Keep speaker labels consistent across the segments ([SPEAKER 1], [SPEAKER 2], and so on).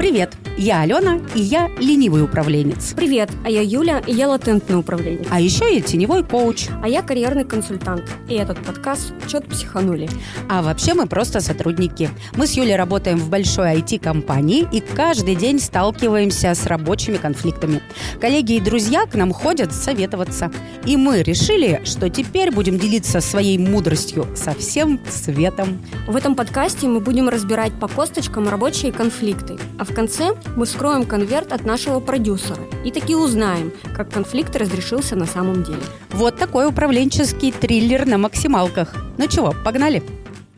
[SPEAKER 1] Привет, я Алена, и я ленивый управленец.
[SPEAKER 2] Привет, а я Юля, и я латентный управленец.
[SPEAKER 1] А еще я теневой коуч.
[SPEAKER 2] А я карьерный консультант. И этот подкаст «Чет психанули».
[SPEAKER 1] А вообще мы просто сотрудники. Мы с Юлей работаем в большой IT-компании и каждый день сталкиваемся с рабочими конфликтами. Коллеги и друзья к нам ходят советоваться. И мы решили, что теперь будем делиться своей мудростью со всем светом.
[SPEAKER 2] В этом подкасте мы будем разбирать по косточкам рабочие конфликты. А в конце мы вскроем конверт от нашего продюсера и таки узнаем, как конфликт разрешился на самом деле.
[SPEAKER 1] Вот такой управленческий триллер на максималках. Ну чего, погнали?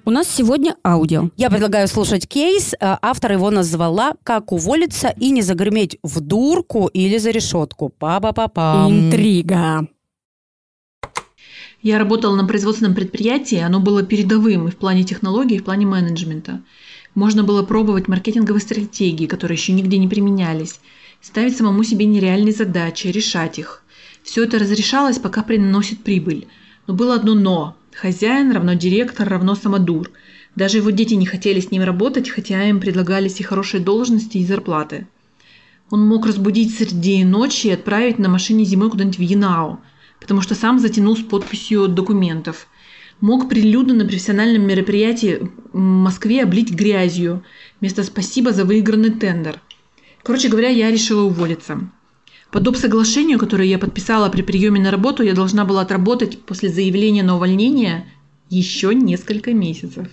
[SPEAKER 2] У нас сегодня аудио.
[SPEAKER 1] Я предлагаю слушать кейс. Э, автор его назвала «Как уволиться и не загреметь в дурку или за решетку». Па-па-па-пам.
[SPEAKER 2] Интрига.
[SPEAKER 3] Я работала на производственном предприятии, оно было передовым и в плане технологий, и в плане менеджмента. Можно было пробовать маркетинговые стратегии, которые еще нигде не применялись, ставить самому себе нереальные задачи, решать их. Все это разрешалось, пока приносит прибыль. Но было одно «но». Хозяин равно директор равно самодур. Даже его дети не хотели с ним работать, хотя им предлагались и хорошие должности, и зарплаты. Он мог разбудить среди ночи и отправить на машине зимой куда-нибудь в Янау, потому что сам затянул с подписью документов мог прилюдно на профессиональном мероприятии в Москве облить грязью вместо «спасибо за выигранный тендер». Короче говоря, я решила уволиться. По доп. соглашению, которое я подписала при приеме на работу, я должна была отработать после заявления на увольнение еще несколько месяцев.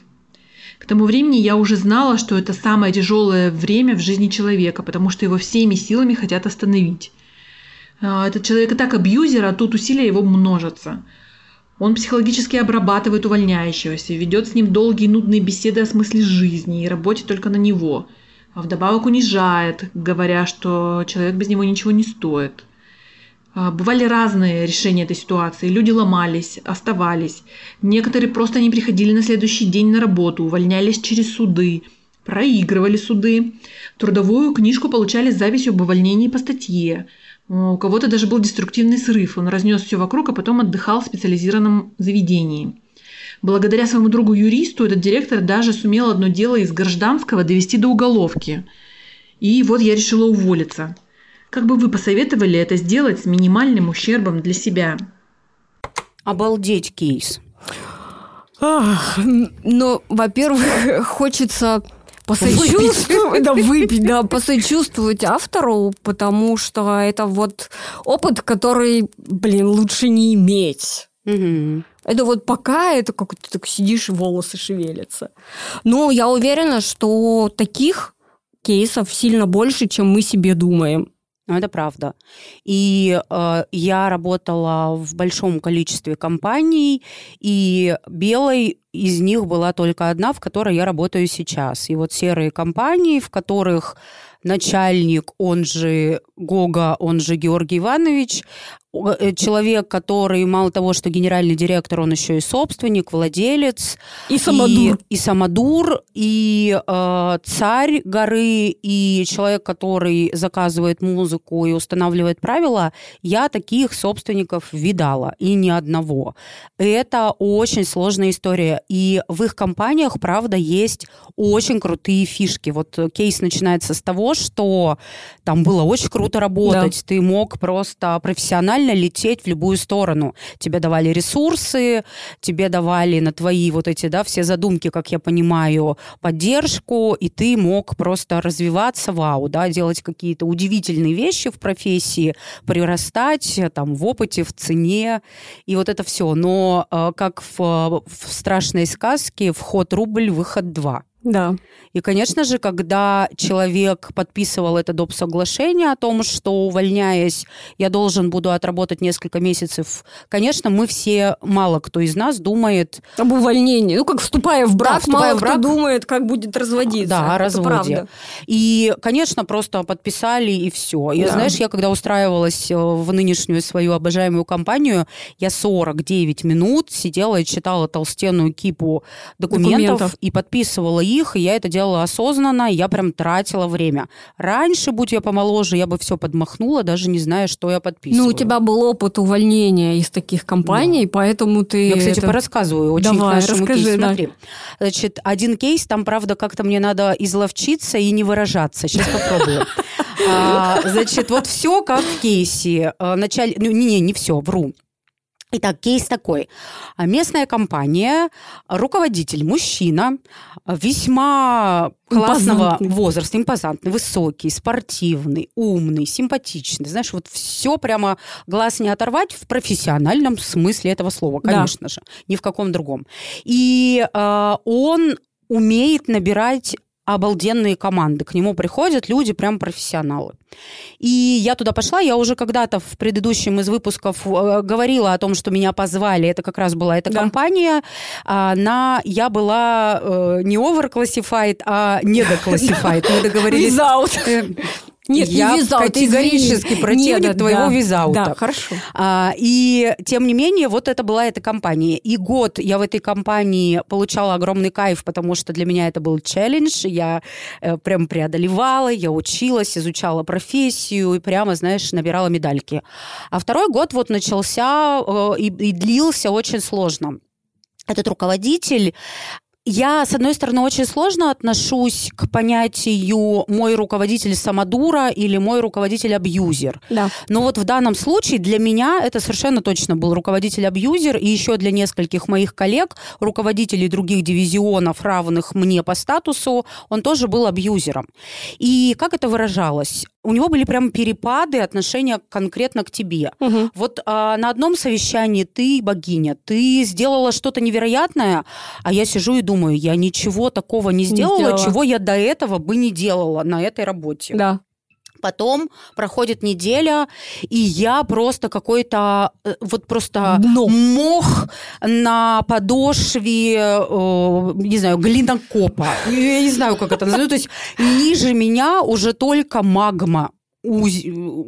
[SPEAKER 3] К тому времени я уже знала, что это самое тяжелое время в жизни человека, потому что его всеми силами хотят остановить. А, этот человек и так абьюзер, а тут усилия его множатся – он психологически обрабатывает увольняющегося, ведет с ним долгие нудные беседы о смысле жизни и работе только на него, а вдобавок унижает, говоря, что человек без него ничего не стоит. А, бывали разные решения этой ситуации. Люди ломались, оставались. Некоторые просто не приходили на следующий день на работу, увольнялись через суды, проигрывали суды. Трудовую книжку получали с записью об увольнении по статье – у кого-то даже был деструктивный срыв. Он разнес все вокруг, а потом отдыхал в специализированном заведении. Благодаря своему другу юристу этот директор даже сумел одно дело из гражданского довести до уголовки. И вот я решила уволиться. Как бы вы посоветовали это сделать с минимальным ущербом для себя?
[SPEAKER 1] Обалдеть кейс.
[SPEAKER 2] Ах, ну, во-первых, хочется посочувствовать, да, выпить, да, посочувствовать автору, потому что это вот опыт, который, блин, лучше не иметь. Угу. Это вот пока это как ты так сидишь, волосы шевелятся. Но я уверена, что таких кейсов сильно больше, чем мы себе думаем.
[SPEAKER 1] Ну, это правда. И э, я работала в большом количестве компаний, и белой из них была только одна, в которой я работаю сейчас. И вот серые компании, в которых начальник, он же Гога, он же Георгий Иванович, человек, который мало того, что генеральный директор, он еще и собственник, владелец.
[SPEAKER 2] И самодур.
[SPEAKER 1] И, и самодур, и э, царь горы, и человек, который заказывает музыку и устанавливает правила. Я таких собственников видала, и ни одного. Это очень сложная история. И в их компаниях, правда, есть очень крутые фишки. Вот кейс начинается с того, что там было очень круто работать. Да. Ты мог просто профессионально реально лететь в любую сторону. Тебе давали ресурсы, тебе давали на твои вот эти, да, все задумки, как я понимаю, поддержку, и ты мог просто развиваться, вау, да, делать какие-то удивительные вещи в профессии, прирастать там в опыте, в цене, и вот это все. Но э, как в, в страшной сказке вход рубль, выход два.
[SPEAKER 2] Да.
[SPEAKER 1] И, конечно же, когда человек подписывал это доп. соглашение о том, что, увольняясь, я должен буду отработать несколько месяцев, конечно, мы все, мало кто из нас думает...
[SPEAKER 2] Об увольнении. Ну, как вступая в брак, да, вступая мало в брак, кто думает, как будет разводиться.
[SPEAKER 1] Да, о разводе. Правда. И, конечно, просто подписали, и все. И, да. знаешь, я когда устраивалась э, в нынешнюю свою обожаемую компанию, я 49 минут сидела и читала толстенную кипу документов, документов. и подписывала своих, и я это делала осознанно, и я прям тратила время. Раньше, будь я помоложе, я бы все подмахнула, даже не зная, что я подписываю.
[SPEAKER 2] Ну, у тебя был опыт увольнения из таких компаний, да. поэтому ты...
[SPEAKER 1] Я, кстати,
[SPEAKER 2] это...
[SPEAKER 1] порассказываю очень Давай, к расскажи, кейсу. Да. Смотри, значит, один кейс, там, правда, как-то мне надо изловчиться и не выражаться. Сейчас попробую. А, значит, вот все как в кейсе. А, Началь... Ну, не, не все, вру. Итак, кейс такой. Местная компания, руководитель мужчина, весьма классного возраста, импозантный, высокий, спортивный, умный, симпатичный. Знаешь, вот все прямо глаз не оторвать в профессиональном смысле этого слова, конечно да. же, ни в каком другом. И э, он умеет набирать обалденные команды. К нему приходят люди, прям профессионалы. И я туда пошла, я уже когда-то в предыдущем из выпусков э, говорила о том, что меня позвали, это как раз была эта да. компания, а, на, я была э, не overclassified, а недоклассифайд. Мы договорились...
[SPEAKER 2] Without. Нет,
[SPEAKER 1] я
[SPEAKER 2] не визаут,
[SPEAKER 1] категорически
[SPEAKER 2] извини.
[SPEAKER 1] противник
[SPEAKER 2] Нет,
[SPEAKER 1] твоего
[SPEAKER 2] да,
[SPEAKER 1] визаута.
[SPEAKER 2] Да, хорошо.
[SPEAKER 1] А, и тем не менее, вот это была эта компания. И год я в этой компании получала огромный кайф, потому что для меня это был челлендж. Я э, прям преодолевала, я училась, изучала профессию и прямо, знаешь, набирала медальки. А второй год вот начался э, и, и длился очень сложно этот руководитель я, с одной стороны, очень сложно отношусь к понятию «мой руководитель самодура» или «мой руководитель абьюзер».
[SPEAKER 2] Да.
[SPEAKER 1] Но вот в данном случае для меня это совершенно точно был руководитель-абьюзер, и еще для нескольких моих коллег, руководителей других дивизионов, равных мне по статусу, он тоже был абьюзером. И как это выражалось? У него были прям перепады отношения конкретно к тебе.
[SPEAKER 2] Угу.
[SPEAKER 1] Вот а, на одном совещании ты богиня, ты сделала что-то невероятное, а я сижу и думаю, я ничего такого не сделала, не чего я до этого бы не делала на этой работе.
[SPEAKER 2] Да.
[SPEAKER 1] Потом проходит неделя, и я просто какой-то э, вот просто
[SPEAKER 2] Дно.
[SPEAKER 1] мох на подошве, э, не знаю, глинокопа. Я не знаю, как это называется. То есть ниже меня уже только магма.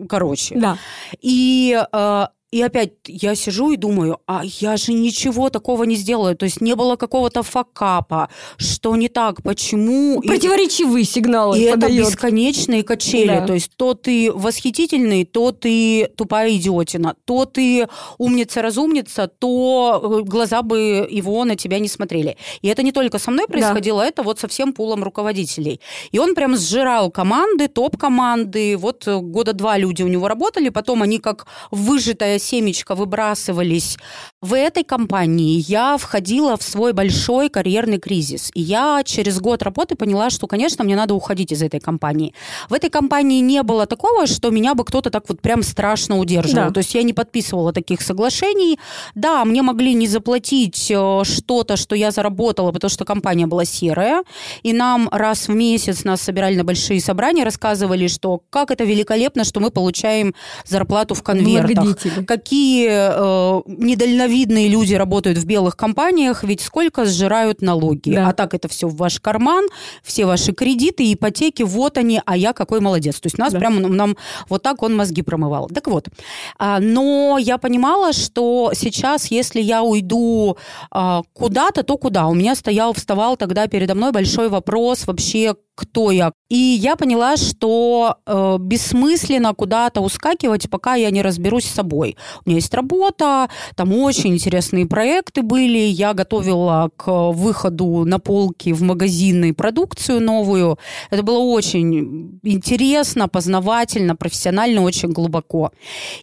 [SPEAKER 1] Короче.
[SPEAKER 2] Да.
[SPEAKER 1] И э, и опять я сижу и думаю, а я же ничего такого не сделала. То есть не было какого-то факапа. Что не так? Почему?
[SPEAKER 2] Противоречивые сигналы
[SPEAKER 1] И подает. это бесконечные качели. Да. То есть то ты восхитительный, то ты тупая идиотина. То ты умница-разумница, то э, глаза бы его на тебя не смотрели. И это не только со мной происходило, да. это вот со всем пулом руководителей. И он прям сжирал команды, топ-команды. Вот э, года два люди у него работали, потом они как выжатая семечко выбрасывались в этой компании, я входила в свой большой карьерный кризис. И я через год работы поняла, что, конечно, мне надо уходить из этой компании. В этой компании не было такого, что меня бы кто-то так вот прям страшно удерживал. Да. То есть я не подписывала таких соглашений. Да, мне могли не заплатить э, что-то, что я заработала, потому что компания была серая. И нам раз в месяц нас собирали на большие собрания, рассказывали, что как это великолепно, что мы получаем зарплату в конвертах какие э, недальновидные люди работают в белых компаниях, ведь сколько сжирают налоги. Да. А так это все в ваш карман, все ваши кредиты, ипотеки, вот они, а я какой молодец. То есть нас да. прямо нам вот так он мозги промывал. Так вот, а, но я понимала, что сейчас, если я уйду а, куда-то, то куда? У меня стоял, вставал тогда передо мной большой вопрос вообще, кто я. И я поняла, что э, бессмысленно куда-то ускакивать, пока я не разберусь с собой. У меня есть работа, там очень интересные проекты были. Я готовила к выходу на полки в магазины продукцию новую. Это было очень интересно, познавательно, профессионально, очень глубоко.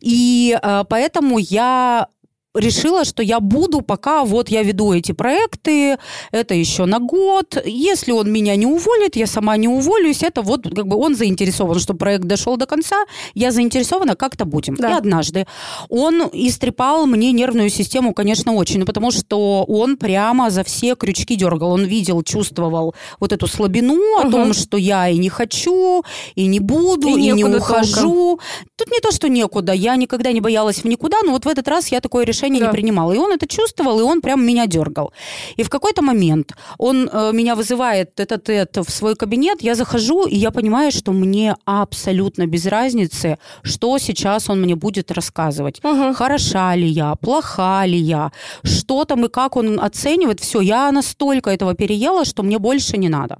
[SPEAKER 1] И э, поэтому я решила, что я буду, пока вот я веду эти проекты, это еще на год. Если он меня не уволит, я сама не уволюсь, это вот как бы он заинтересован, что проект дошел до конца, я заинтересована, как-то будем. Да. И однажды он истрепал мне нервную систему, конечно, очень, ну, потому что он прямо за все крючки дергал. Он видел, чувствовал вот эту слабину угу. о том, что я и не хочу, и не буду, и, и не ухожу. Толком. Тут не то, что некуда, я никогда не боялась в никуда, но вот в этот раз я такое решение решения да. не принимала. И он это чувствовал, и он прям меня дергал. И в какой-то момент он э, меня вызывает этот это в свой кабинет, я захожу, и я понимаю, что мне абсолютно без разницы, что сейчас он мне будет рассказывать. Угу. Хороша ли я, плоха ли я, что там и как он оценивает. Все, я настолько этого переела, что мне больше не надо.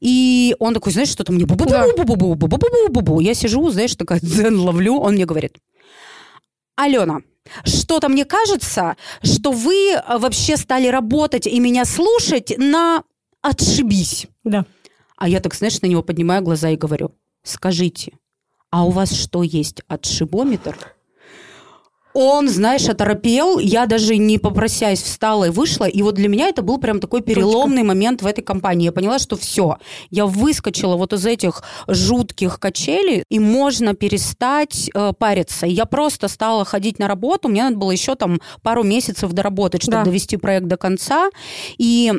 [SPEAKER 1] И он такой, знаешь, что-то мне бу бу бу бу бу бу бу бу бу бу Я сижу, знаешь, такая дзен ловлю, он мне говорит, Алена, что-то мне кажется, что вы э, вообще стали работать и меня слушать на отшибись.
[SPEAKER 2] Да.
[SPEAKER 1] А я так, знаешь, на него поднимаю глаза и говорю, скажите, а у вас что есть, отшибометр? Он, знаешь, оторопел, я даже не попросясь встала и вышла, и вот для меня это был прям такой переломный Точка. момент в этой компании. Я поняла, что все, я выскочила вот из этих жутких качелей, и можно перестать э, париться. я просто стала ходить на работу, мне надо было еще там пару месяцев доработать, чтобы да. довести проект до конца, и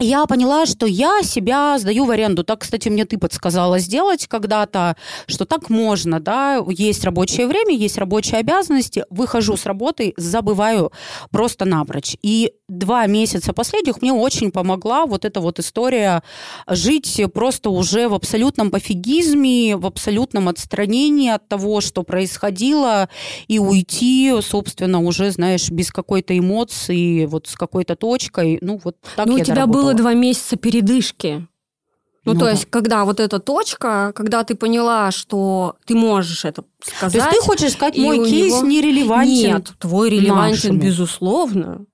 [SPEAKER 1] я поняла, что я себя сдаю в аренду. Так, кстати, мне ты подсказала сделать когда-то, что так можно, да, есть рабочее время, есть рабочие обязанности, выхожу с работы, забываю просто напрочь. И два месяца последних мне очень помогла вот эта вот история жить просто уже в абсолютном пофигизме, в абсолютном отстранении от того, что происходило, и уйти, собственно, уже, знаешь, без какой-то эмоции, вот с какой-то точкой. Ну, вот так
[SPEAKER 2] ну,
[SPEAKER 1] я
[SPEAKER 2] у тебя
[SPEAKER 1] доработала.
[SPEAKER 2] Было два месяца передышки. Ну, ну, то да. есть, когда вот эта точка, когда ты поняла, что ты можешь это сказать.
[SPEAKER 1] То есть ты хочешь сказать, мой кейс него... нерелевантен?
[SPEAKER 2] Нет, твой релевантен, нашему. безусловно.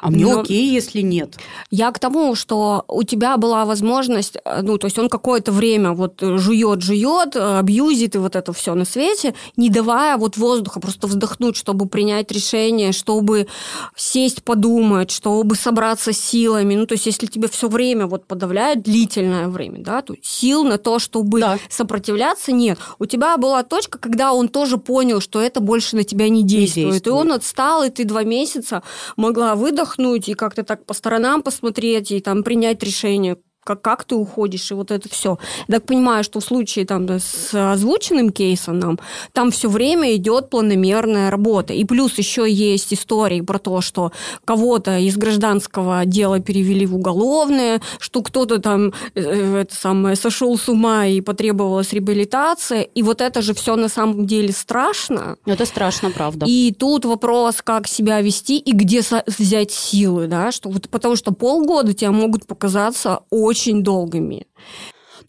[SPEAKER 1] А мне Но окей, если нет.
[SPEAKER 2] Я к тому, что у тебя была возможность, э, ну, то есть он какое-то время вот жует, жует, абьюзит и вот это все на свете, не давая вот воздуха просто вздохнуть, чтобы принять решение, чтобы сесть, подумать, чтобы собраться силами. Ну, то есть если тебе все время вот подавляет длительное время, да, то сил на то, чтобы да. сопротивляться нет. У тебя была точка, когда он тоже понял, что это больше на тебя не действует. Не действует. И он отстал, и ты два месяца могла выдохнуть, выдохнуть и как-то так по сторонам посмотреть и там принять решение, как, как ты уходишь, и вот это все. Я так понимаю, что в случае там, да, с озвученным кейсом нам, там все время идет планомерная работа. И плюс еще есть истории про то, что кого-то из гражданского дела перевели в уголовное, что кто-то там э, это самое, сошел с ума и потребовалась реабилитация. И вот это же все на самом деле страшно.
[SPEAKER 1] Это страшно, правда.
[SPEAKER 2] И тут вопрос, как себя вести и где взять силы, да, что вот потому что полгода тебя могут показаться очень очень долгими.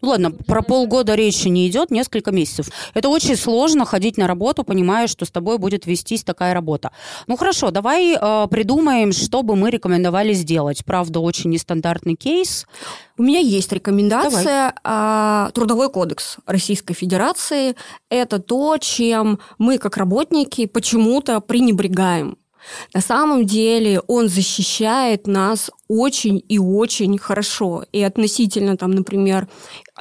[SPEAKER 1] Ну ладно, про полгода речи не идет, несколько месяцев. Это очень сложно ходить на работу, понимая, что с тобой будет вестись такая работа. Ну хорошо, давай э, придумаем, что бы мы рекомендовали сделать. Правда, очень нестандартный кейс.
[SPEAKER 2] У меня есть рекомендация. Давай. Трудовой кодекс Российской Федерации. Это то, чем мы, как работники, почему-то пренебрегаем. На самом деле он защищает нас очень и очень хорошо. И относительно, там, например,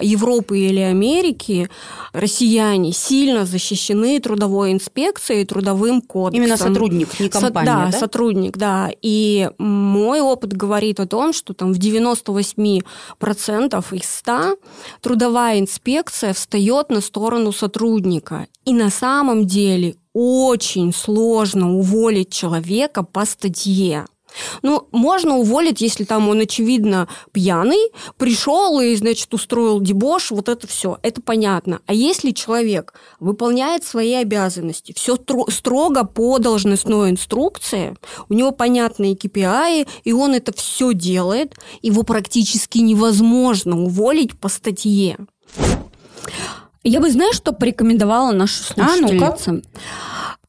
[SPEAKER 2] Европы или Америки россияне сильно защищены трудовой инспекцией трудовым кодексом.
[SPEAKER 1] Именно сотрудник, не компания,
[SPEAKER 2] Со,
[SPEAKER 1] да,
[SPEAKER 2] да? сотрудник, да. И мой опыт говорит о том, что там в 98% из 100 трудовая инспекция встает на сторону сотрудника. И на самом деле очень сложно уволить человека по статье. Ну, можно уволить, если там он, очевидно, пьяный, пришел и, значит, устроил дебош, вот это все, это понятно. А если человек выполняет свои обязанности, все строго по должностной инструкции, у него понятные KPI, и он это все делает, его практически невозможно уволить по статье. Я бы, знаешь, что порекомендовала нашу слушательницам? А, ну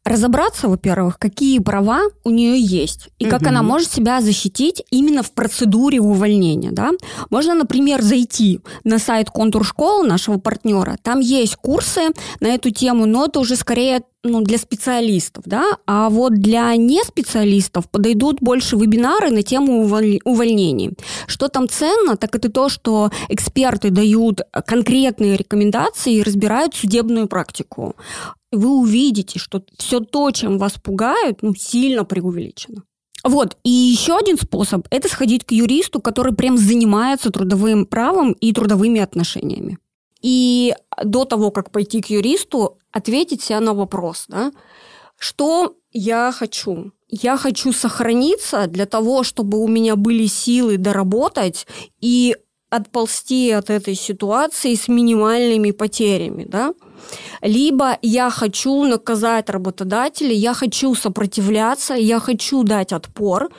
[SPEAKER 2] разобраться, во-первых, какие права у нее есть и как угу. она может себя защитить именно в процедуре увольнения. Да? Можно, например, зайти на сайт контур школы нашего партнера. Там есть курсы на эту тему, но это уже скорее ну, для специалистов, да, а вот для неспециалистов подойдут больше вебинары на тему увольнений. Что там ценно, так это то, что эксперты дают конкретные рекомендации и разбирают судебную практику вы увидите, что все то, чем вас пугают, ну, сильно преувеличено. Вот, и еще один способ – это сходить к юристу, который прям занимается трудовым правом и трудовыми отношениями. И до того, как пойти к юристу, ответить себе на вопрос, да, что я хочу? Я хочу сохраниться для того, чтобы у меня были силы доработать и отползти от этой ситуации с минимальными потерями, да? Либо я хочу наказать работодателя, я хочу сопротивляться, я хочу дать отпор,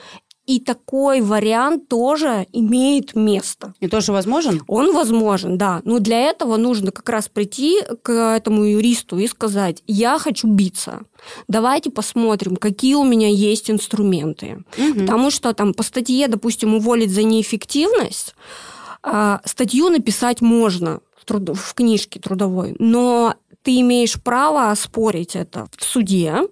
[SPEAKER 2] и такой вариант тоже имеет место.
[SPEAKER 1] И тоже возможен?
[SPEAKER 2] Он возможен, да. Но для этого нужно как раз прийти к этому юристу и сказать, я хочу биться. Давайте посмотрим, какие у меня есть инструменты. Угу. Потому что там по статье, допустим, уволить за неэффективность, а, статью написать можно в, труд... в книжке трудовой, но ты имеешь право оспорить это в суде,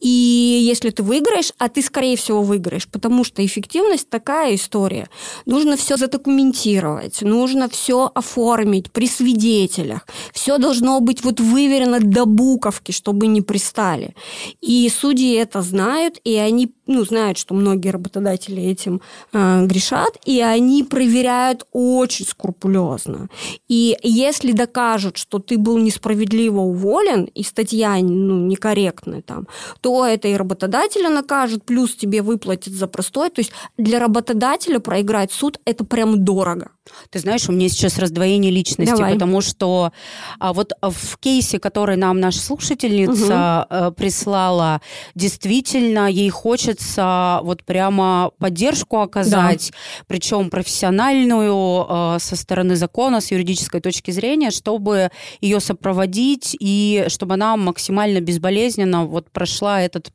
[SPEAKER 2] и если ты выиграешь, а ты, скорее всего, выиграешь, потому что эффективность такая история. Нужно все задокументировать, нужно все оформить при свидетелях. Все должно быть вот выверено до буковки, чтобы не пристали. И судьи это знают, и они ну, знают, что многие работодатели этим э, грешат, и они проверяют очень скрупулезно. И если докажут, что ты был несправедливо уволен, и статья ну, некорректная там, то это и работодателя накажет, плюс тебе выплатят за простой. То есть для работодателя проиграть суд – это прям дорого.
[SPEAKER 1] Ты знаешь, у меня сейчас раздвоение личности, Давай. потому что а, вот в кейсе, который нам наша слушательница угу. прислала, действительно ей хочется вот прямо поддержку оказать, да. причем профессиональную а, со стороны закона, с юридической точки зрения, чтобы ее сопроводить и чтобы она максимально безболезненно вот прошла этот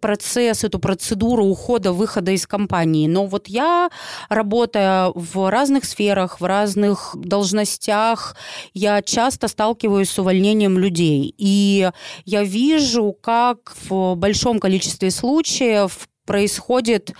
[SPEAKER 1] процесс, эту процедуру ухода, выхода из компании. Но вот я, работая в разных сферах, в разных должностях, я часто сталкиваюсь с увольнением людей. И я вижу, как в большом количестве случаев происходит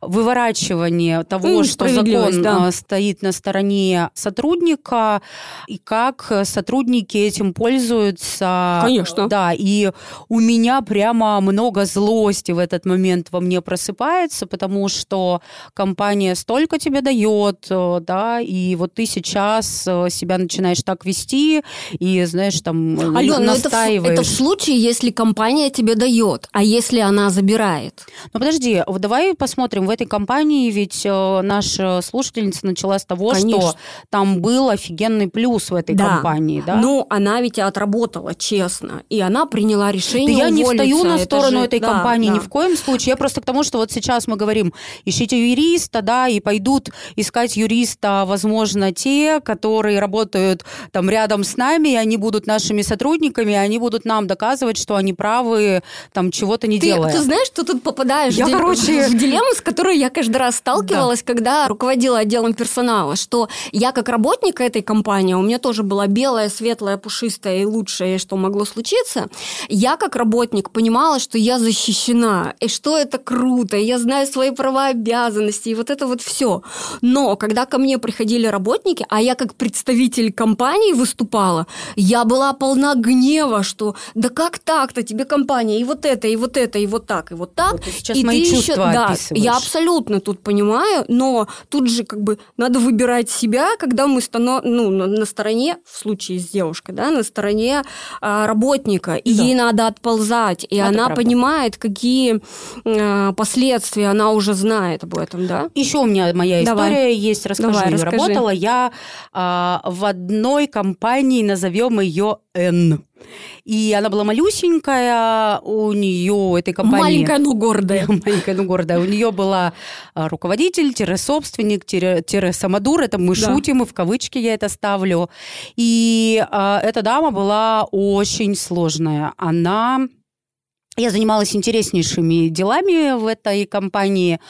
[SPEAKER 1] выворачивание того, что закон да. А, стоит на стороне сотрудника, и как сотрудники этим пользуются.
[SPEAKER 2] Конечно.
[SPEAKER 1] Да, и у меня прямо много злости в этот момент во мне просыпается, потому что компания столько тебе дает, э, да, и вот ты сейчас э, себя начинаешь так вести, и, знаешь, там
[SPEAKER 2] Ален, настаиваешь. Это, это в случае, если компания тебе дает, а если она забирает?
[SPEAKER 1] Ну, подожди, давай посмотрим этой компании ведь э, наша слушательница начала с того, Конечно. что там был офигенный плюс в этой да. компании, да?
[SPEAKER 2] Ну, она ведь отработала честно, и она приняла решение Да я
[SPEAKER 1] не встаю на сторону же... этой да, компании да. ни в коем случае. Я просто к тому, что вот сейчас мы говорим, ищите юриста, да, и пойдут искать юриста, возможно, те, которые работают там рядом с нами, и они будут нашими сотрудниками, и они будут нам доказывать, что они правы, там чего-то не
[SPEAKER 2] ты,
[SPEAKER 1] делая.
[SPEAKER 2] Ты знаешь, что тут попадаешь
[SPEAKER 1] я,
[SPEAKER 2] в,
[SPEAKER 1] короче...
[SPEAKER 2] в дилемму, с которой я каждый раз сталкивалась, да. когда руководила отделом персонала, что я как работник этой компании, у меня тоже была белая, светлая, пушистая и лучшее, что могло случиться, я как работник понимала, что я защищена, и что это круто, и я знаю свои права и обязанности, и вот это вот все. Но когда ко мне приходили работники, а я как представитель компании выступала, я была полна гнева, что да как так-то, тебе компания и вот это, и вот это, и вот так, и вот так. Вот
[SPEAKER 1] сейчас и мои чувства еще...
[SPEAKER 2] Да, я абсолютно тут понимаю, но тут же как бы надо выбирать себя, когда мы станов... ну, на стороне, в случае с девушкой, да, на стороне а, работника, и да. ей надо отползать, и Это она правда. понимает, какие а, последствия, она уже знает об этом, да.
[SPEAKER 1] Еще у меня моя Давай. история есть, расскажу. Давай, расскажи. Работала я а, в одной компании, назовем ее N. И она была малюсенькая, у нее этой компании...
[SPEAKER 2] Маленькая, но гордая.
[SPEAKER 1] Маленькая, но гордая. У нее была а, руководитель, собственник, самодур. Это мы да. шутим, и в кавычки я это ставлю. И а, эта дама была очень сложная. Она я занималась интереснейшими делами в этой компании.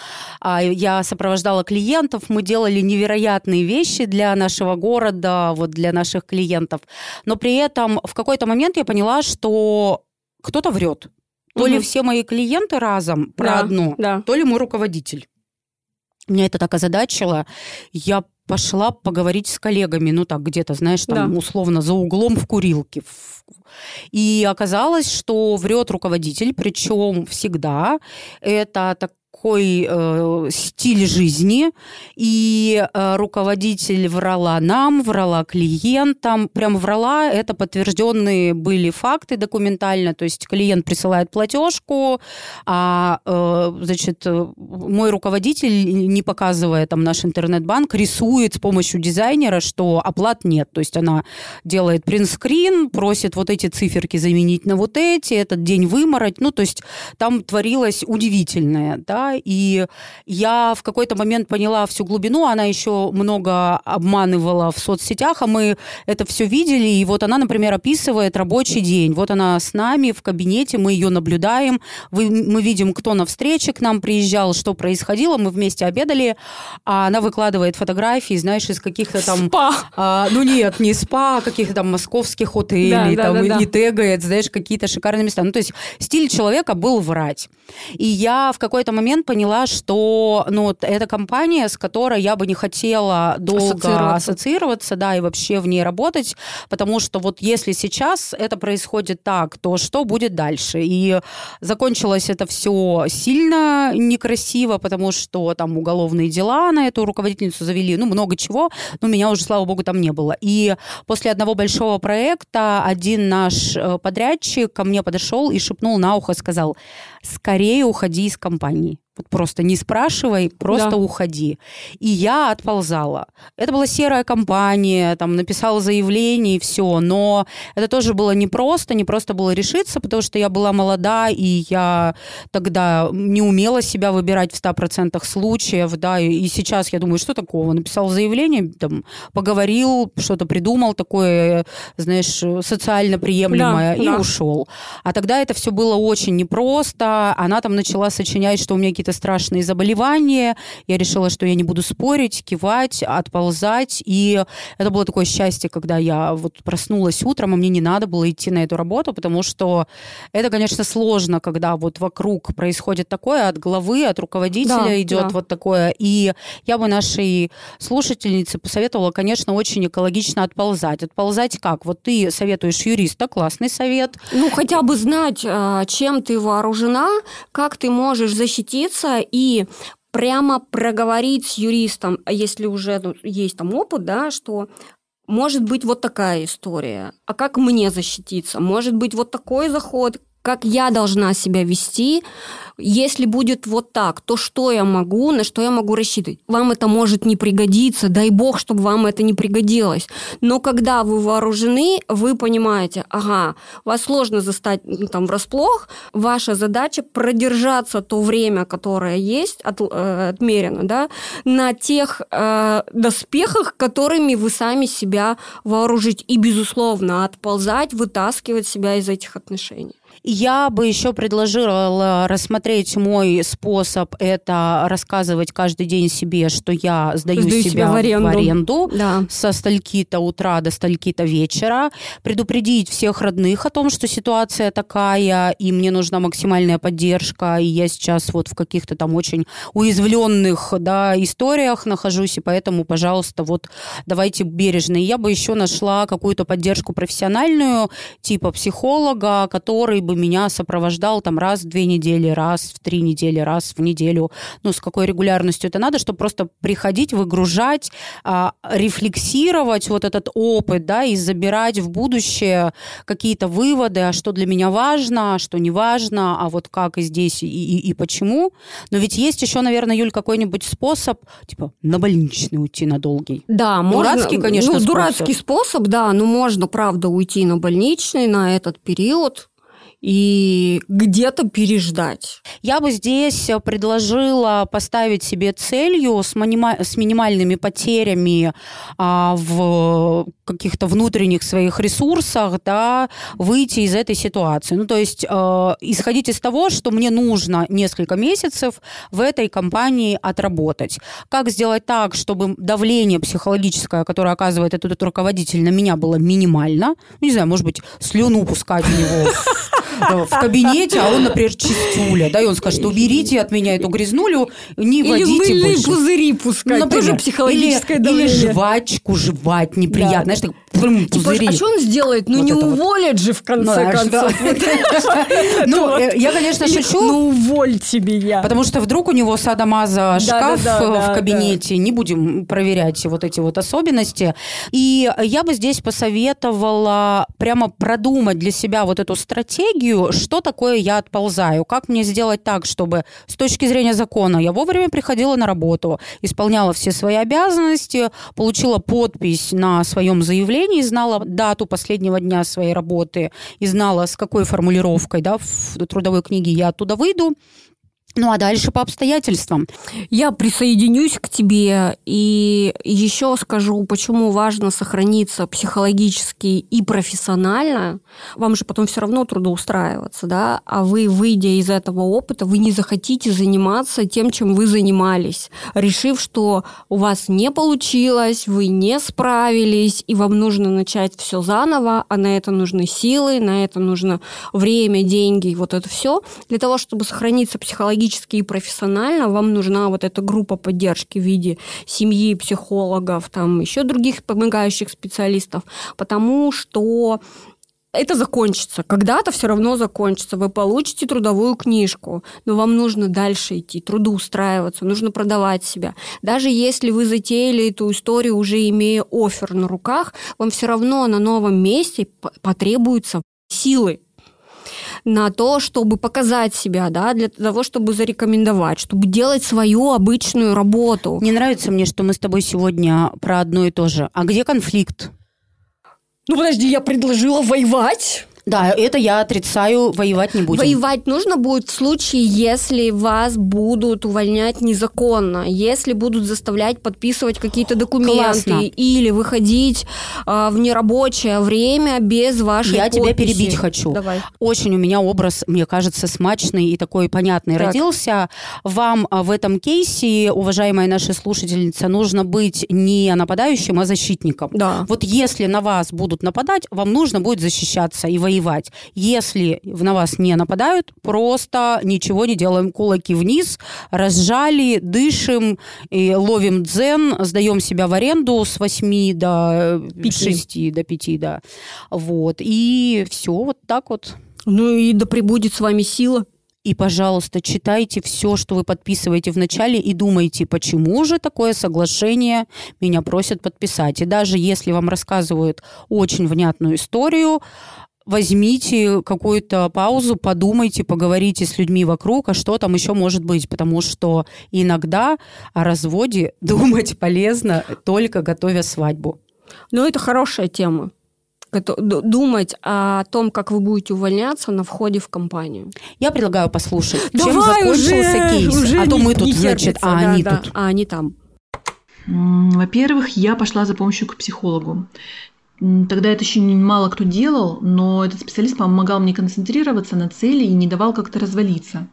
[SPEAKER 1] А, я сопровождала клиентов, мы делали невероятные вещи для нашего города, вот для наших клиентов. Но при этом в какой-то момент я поняла, что кто-то врет. То угу. ли все мои клиенты разом про да, одно, да. то ли мой руководитель. Меня это так озадачило. Я пошла поговорить с коллегами, ну так где-то, знаешь, там да. условно за углом в курилке. И оказалось, что врет руководитель, причем всегда. Это так такой э, стиль жизни, и э, руководитель врала нам, врала клиентам, прям врала, это подтвержденные были факты документально, то есть клиент присылает платежку, а, э, значит, мой руководитель, не показывая там наш интернет-банк, рисует с помощью дизайнера, что оплат нет, то есть она делает принтскрин, просит вот эти циферки заменить на вот эти, этот день вымороть, ну, то есть там творилось удивительное, да, и я в какой-то момент поняла всю глубину, она еще много обманывала в соцсетях, а мы это все видели, и вот она, например, описывает рабочий день, вот она с нами в кабинете, мы ее наблюдаем, мы видим, кто на встрече к нам приезжал, что происходило, мы вместе обедали, а она выкладывает фотографии, знаешь, из каких-то там...
[SPEAKER 2] Спа!
[SPEAKER 1] А, ну нет, не спа, а каких-то там московских отелей, да, там, да, да, и, и тегает, знаешь, какие-то шикарные места. Ну, то есть стиль человека был врать. И я в какой-то момент поняла, что ну, это компания, с которой я бы не хотела долго ассоциироваться. ассоциироваться, да, и вообще в ней работать, потому что вот если сейчас это происходит так, то что будет дальше? И закончилось это все сильно некрасиво, потому что там уголовные дела на эту руководительницу завели, ну, много чего, но меня уже, слава богу, там не было. И после одного большого проекта один наш э, подрядчик ко мне подошел и шепнул на ухо, сказал, скорее уходи из компании. Вот просто не спрашивай, просто да. уходи. И я отползала. Это была серая компания, там написала заявление и все, но это тоже было непросто, не просто было решиться, потому что я была молода, и я тогда не умела себя выбирать в 100% случаев, да, и, и сейчас я думаю, что такого? Написал заявление, там, поговорил, что-то придумал такое, знаешь, социально приемлемое, да, и да. ушел. А тогда это все было очень непросто, она там начала сочинять, что у меня какие-то страшные заболевания. Я решила, что я не буду спорить, кивать, отползать. И это было такое счастье, когда я вот проснулась утром, а мне не надо было идти на эту работу, потому что это, конечно, сложно, когда вот вокруг происходит такое, от главы, от руководителя да, идет да. вот такое. И я бы нашей слушательнице посоветовала, конечно, очень экологично отползать. Отползать как? Вот ты советуешь юриста, классный совет.
[SPEAKER 2] Ну, хотя бы знать, а, чем ты вооружена, как ты можешь защититься садиться и прямо проговорить с юристом, а если уже ну, есть там опыт, да, что может быть вот такая история, а как мне защититься? Может быть вот такой заход, как я должна себя вести, если будет вот так, то что я могу, на что я могу рассчитывать? Вам это может не пригодиться, дай бог, чтобы вам это не пригодилось. Но когда вы вооружены, вы понимаете, ага, вас сложно застать ну, там врасплох, ваша задача продержаться то время, которое есть, от, э, отмерено, да, на тех э, доспехах, которыми вы сами себя вооружить. И, безусловно, отползать, вытаскивать себя из этих отношений.
[SPEAKER 1] Я бы еще предложила рассмотреть мой способ. Это рассказывать каждый день себе, что я сдаю, сдаю себя, себя в аренду, в аренду да. со стальки-то утра до стальки-то вечера. Предупредить всех родных о том, что ситуация такая, и мне нужна максимальная поддержка, и я сейчас вот в каких-то там очень уязвленных да, историях нахожусь, и поэтому, пожалуйста, вот давайте бережно. И я бы еще нашла какую-то поддержку профессиональную, типа психолога, который бы бы меня сопровождал там раз в две недели, раз в три недели, раз в неделю. Ну, с какой регулярностью это надо, чтобы просто приходить, выгружать, а, рефлексировать вот этот опыт, да, и забирать в будущее какие-то выводы, а что для меня важно, а что не важно, а вот как и здесь и, и, и почему. Но ведь есть еще, наверное, Юль, какой-нибудь способ, типа, на больничный уйти на долгий.
[SPEAKER 2] Да, дурацкий, можно, конечно, ну, способ. дурацкий способ, да, но можно, правда, уйти на больничный на этот период, и где-то переждать.
[SPEAKER 1] Я бы здесь предложила поставить себе целью с, минима- с минимальными потерями а, в каких-то внутренних своих ресурсах, да, выйти из этой ситуации. Ну, то есть э, исходить из того, что мне нужно несколько месяцев в этой компании отработать. Как сделать так, чтобы давление психологическое, которое оказывает этот, этот руководитель на меня, было минимально? Ну, не знаю, может быть, слюну пускать у него в кабинете, а он, например, чистюля, да, и он скажет, уберите от меня эту грязнулю, не
[SPEAKER 2] Или
[SPEAKER 1] водите больше.
[SPEAKER 2] пузыри пускать,
[SPEAKER 1] Ну,
[SPEAKER 2] тоже психологическое
[SPEAKER 1] или,
[SPEAKER 2] давление.
[SPEAKER 1] Или жвачку жевать неприятно.
[SPEAKER 2] Да.
[SPEAKER 1] Знаешь, так прям пузыри.
[SPEAKER 2] а что он сделает? Ну
[SPEAKER 1] Вот
[SPEAKER 2] не
[SPEAKER 1] это вот.
[SPEAKER 2] уволят же в конце
[SPEAKER 1] Знаешь,
[SPEAKER 2] концов.
[SPEAKER 1] Ну, э, я, конечно,
[SPEAKER 2] Или,
[SPEAKER 1] шучу.
[SPEAKER 2] Ну уволь тебе я.
[SPEAKER 1] Потому что вдруг у него садомаза шкаф в кабинете, не будем проверять вот эти вот особенности. И я бы здесь посоветовала прямо продумать для себя вот эту стратегию, что такое я отползаю, как мне сделать так, чтобы с точки зрения закона я вовремя приходила на работу, исполняла все свои обязанности, получила подпись на своем заявлении, знала дату последнего дня своей работы и знала, с какой формулировкой да, в трудовой книге я оттуда выйду. Ну а дальше по обстоятельствам.
[SPEAKER 2] Я присоединюсь к тебе и еще скажу, почему важно сохраниться психологически и профессионально. Вам же потом все равно трудоустраиваться, да? А вы, выйдя из этого опыта, вы не захотите заниматься тем, чем вы занимались, решив, что у вас не получилось, вы не справились, и вам нужно начать все заново, а на это нужны силы, на это нужно время, деньги, вот это все. Для того, чтобы сохраниться психологически и профессионально, вам нужна вот эта группа поддержки в виде семьи, психологов, там еще других помогающих специалистов, потому что это закончится. Когда-то все равно закончится. Вы получите трудовую книжку, но вам нужно дальше идти, трудоустраиваться, нужно продавать себя. Даже если вы затеяли эту историю, уже имея офер на руках, вам все равно на новом месте потребуются силы на то, чтобы показать себя, да, для того, чтобы зарекомендовать, чтобы делать свою обычную работу.
[SPEAKER 1] Не нравится мне, что мы с тобой сегодня про одно и то же. А где конфликт?
[SPEAKER 2] Ну подожди, я предложила воевать.
[SPEAKER 1] Да, это я отрицаю, воевать не будем.
[SPEAKER 2] Воевать нужно будет в случае, если вас будут увольнять незаконно, если будут заставлять подписывать какие-то документы
[SPEAKER 1] Классно.
[SPEAKER 2] или выходить а, в нерабочее время без вашей
[SPEAKER 1] Я тебя
[SPEAKER 2] подписи.
[SPEAKER 1] перебить хочу.
[SPEAKER 2] Давай.
[SPEAKER 1] Очень у меня образ, мне кажется, смачный и такой понятный
[SPEAKER 2] Так.
[SPEAKER 1] родился. Вам а, в этом кейсе, уважаемая наша слушательница, нужно быть не нападающим, а защитником.
[SPEAKER 2] Да.
[SPEAKER 1] Вот если на вас будут нападать, вам нужно будет защищаться и воевать. Если на вас не нападают, просто ничего не делаем. Кулаки вниз, разжали, дышим, и ловим дзен, сдаем себя в аренду с 8 до
[SPEAKER 2] Пяти.
[SPEAKER 1] 6, до 5, да. Вот. И все, вот так вот.
[SPEAKER 2] Ну и да пребудет с вами сила.
[SPEAKER 1] И, пожалуйста, читайте все, что вы подписываете в начале, и думайте, почему же такое соглашение меня просят подписать. И даже если вам рассказывают очень внятную историю, возьмите какую-то паузу, подумайте, поговорите с людьми вокруг, а что там еще может быть, потому что иногда о разводе думать полезно, только готовя свадьбу.
[SPEAKER 2] Но это хорошая тема. Думать о том, как вы будете увольняться на входе в компанию.
[SPEAKER 1] Я предлагаю послушать, чем
[SPEAKER 2] Давай
[SPEAKER 1] закончился
[SPEAKER 2] уже,
[SPEAKER 1] кейс.
[SPEAKER 2] уже
[SPEAKER 1] а то мы тут, значит, а
[SPEAKER 2] Да,
[SPEAKER 1] они
[SPEAKER 2] да.
[SPEAKER 1] тут.
[SPEAKER 2] А они там.
[SPEAKER 3] Во-первых, я пошла за помощью к психологу. Тогда это еще мало кто делал, но этот специалист помогал мне концентрироваться на цели и не давал как-то развалиться.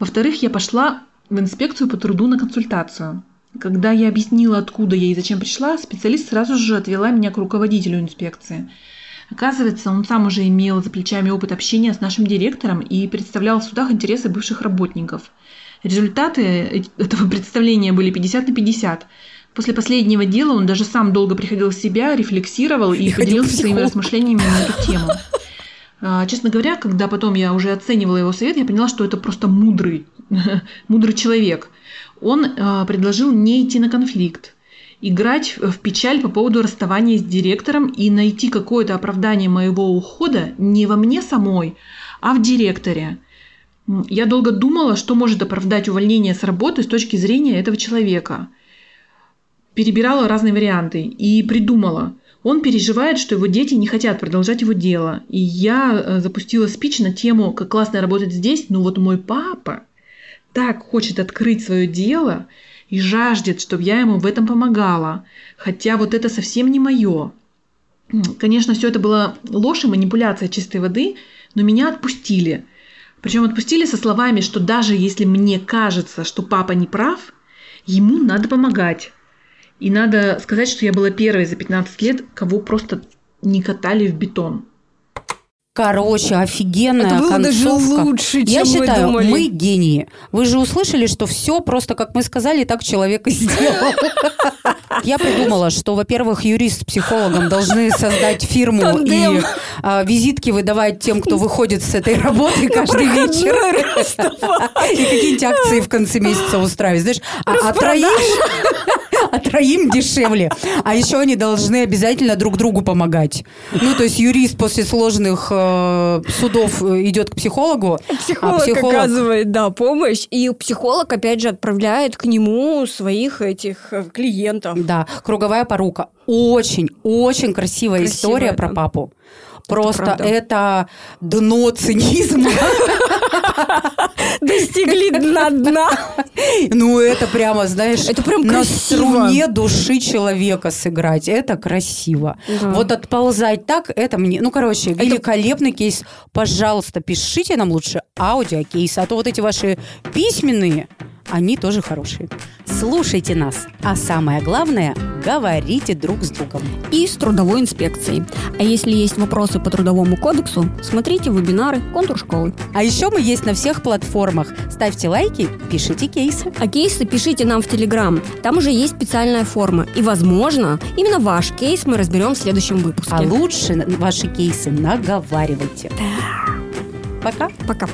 [SPEAKER 3] Во-вторых, я пошла в инспекцию по труду на консультацию. Когда я объяснила, откуда я и зачем пришла, специалист сразу же отвела меня к руководителю инспекции. Оказывается, он сам уже имел за плечами опыт общения с нашим директором и представлял в судах интересы бывших работников. Результаты э- этого представления были 50 на 50. После последнего дела он даже сам долго приходил в себя, рефлексировал и
[SPEAKER 1] И
[SPEAKER 3] поделился своими размышлениями на эту тему. А, Честно говоря, когда потом я уже оценивала его совет, я поняла, что это просто мудрый, мудрый человек. Он а, предложил не идти на конфликт, играть в печаль по поводу расставания с директором и найти какое-то оправдание моего ухода не во мне самой, а в директоре. Я долго думала, что может оправдать увольнение с работы с точки зрения этого человека. Перебирала разные варианты и придумала. Он переживает, что его дети не хотят продолжать его дело. И я э, запустила спич на тему, как классно работать здесь, но вот мой папа так хочет открыть свое дело и жаждет, чтобы я ему в этом помогала. Хотя вот это совсем не мое. Конечно, все это было ложь и манипуляция чистой воды, но меня отпустили. Причем отпустили со словами, что даже если мне кажется, что папа не прав, ему надо помогать. И надо сказать, что я была первой за 15 лет, кого просто не катали в бетон.
[SPEAKER 1] Короче, офигенная
[SPEAKER 2] Это было даже
[SPEAKER 1] концовка.
[SPEAKER 2] лучше, чем
[SPEAKER 1] Я
[SPEAKER 2] мы
[SPEAKER 1] считаю,
[SPEAKER 2] думали.
[SPEAKER 1] мы гении. Вы же услышали, что все просто, как мы сказали, так человек и сделал. Я придумала, что, во-первых, юрист с психологом должны создать фирму
[SPEAKER 2] Тандем.
[SPEAKER 1] и а, визитки выдавать тем, кто выходит с этой работы каждый вечер. И какие-нибудь акции в конце месяца устраивать. Знаешь, а, а троим, а троим дешевле. А еще они должны обязательно друг другу помогать. Ну, то есть юрист после сложных э, судов э, идет к психологу,
[SPEAKER 2] Психолог,
[SPEAKER 1] а психолог
[SPEAKER 2] оказывает, да, помощь, и психолог, опять же, отправляет к нему своих этих э, клиентов.
[SPEAKER 1] Да, круговая порука. Очень, очень красивая
[SPEAKER 2] Красивая,
[SPEAKER 1] история про
[SPEAKER 2] да.
[SPEAKER 1] папу. Просто
[SPEAKER 2] правда.
[SPEAKER 1] это дно цинизма.
[SPEAKER 2] Достигли дна дна.
[SPEAKER 1] Ну, это прямо, знаешь,
[SPEAKER 2] Это прям
[SPEAKER 1] на струне души человека сыграть. Это красиво. Вот отползать так, это мне... Ну, короче, великолепный кейс. Пожалуйста, пишите нам лучше аудиокейсы, а то вот эти ваши письменные, они тоже хорошие. Слушайте нас, а самое главное, говорите друг с другом.
[SPEAKER 2] И с трудовой инспекцией. А если есть вопросы по трудовому кодексу, смотрите вебинары контур школы.
[SPEAKER 1] А еще мы есть на всех платформах. Ставьте лайки, пишите кейсы.
[SPEAKER 2] А кейсы пишите нам в Телеграм. Там уже есть специальная форма. И, возможно, именно ваш кейс мы разберем в следующем выпуске.
[SPEAKER 1] А лучше ваши кейсы наговаривайте. Пока.
[SPEAKER 2] Пока.